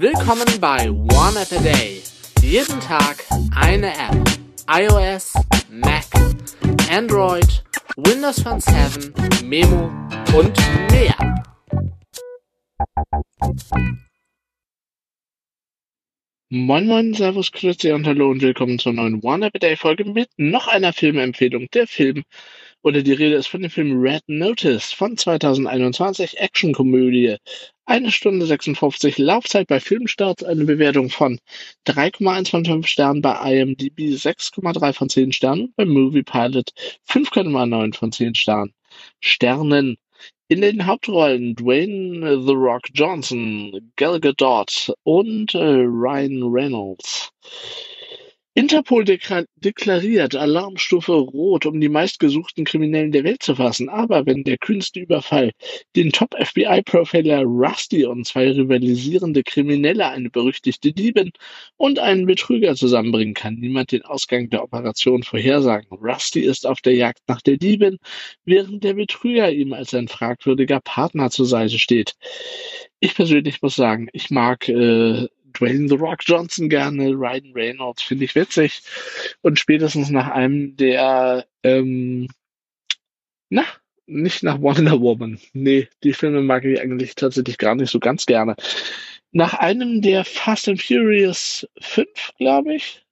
Willkommen bei One App a Day. Jeden Tag eine App. iOS, Mac, Android, Windows Phone 7, Memo und mehr. Moin Moin, Servus, Grüezi und Hallo und willkommen zur neuen One App a Day Folge mit noch einer Filmempfehlung. Der Film oder die Rede ist von dem Film Red Notice von 2021, Actionkomödie. Eine Stunde 56 Laufzeit bei Filmstart, eine Bewertung von 3,1 von 5 Sternen bei IMDb, 6,3 von 10 Sternen, bei Movie Pilot 5,9 von 10 Sternen. Sternen. In den Hauptrollen Dwayne The Rock Johnson, Gal Gadot und äh, Ryan Reynolds. Interpol deklariert Alarmstufe Rot, um die meistgesuchten Kriminellen der Welt zu fassen. Aber wenn der kühnste Überfall den Top-FBI-Profiler Rusty und zwei rivalisierende Kriminelle, eine berüchtigte Diebin und einen Betrüger zusammenbringen, kann niemand den Ausgang der Operation vorhersagen. Rusty ist auf der Jagd nach der Diebin, während der Betrüger ihm als ein fragwürdiger Partner zur Seite steht. Ich persönlich muss sagen, ich mag äh, Dwayne The Rock Johnson gerne, Ryan Reynolds finde ich witzig. Und spätestens nach einem der, ähm, na, nicht nach Wonder Woman. Nee, die Filme mag ich eigentlich tatsächlich gar nicht so ganz gerne. Nach einem der Fast and Furious 5, glaube ich,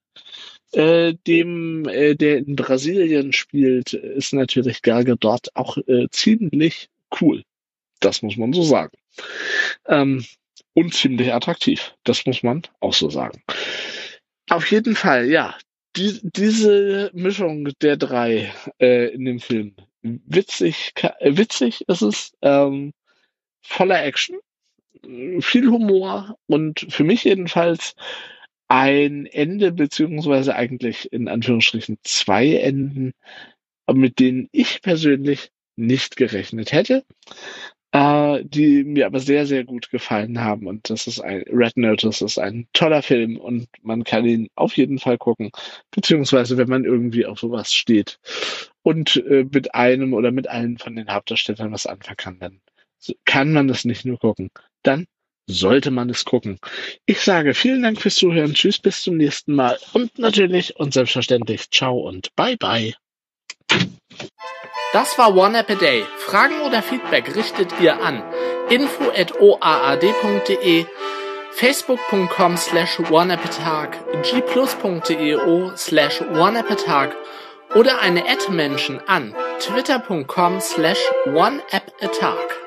äh, dem, äh, der in Brasilien spielt, ist natürlich Gal dort auch äh, ziemlich cool. Das muss man so sagen. Ähm, und ziemlich attraktiv. Das muss man auch so sagen. Auf jeden Fall, ja. Die, diese Mischung der drei äh, in dem Film. Witzig, äh, witzig ist es, ähm, voller Action, viel Humor und für mich jedenfalls ein Ende, beziehungsweise eigentlich in Anführungsstrichen zwei Enden, mit denen ich persönlich nicht gerechnet hätte äh, die mir aber sehr, sehr gut gefallen haben. Und das ist ein Red Notice ist ein toller Film und man kann ihn auf jeden Fall gucken, beziehungsweise wenn man irgendwie auf sowas steht und äh, mit einem oder mit allen von den Hauptdarstellern was anfangen kann, dann kann man das nicht nur gucken. Dann sollte man es gucken. Ich sage vielen Dank fürs Zuhören. Tschüss, bis zum nächsten Mal. Und natürlich und selbstverständlich ciao und bye bye. Das war One App a Day. Fragen oder Feedback richtet ihr an info@oaad.de, facebook.com slash oneappatag, gplus.eo slash oneappatag oder eine Ad-Menschen an twitter.com slash oneappatag.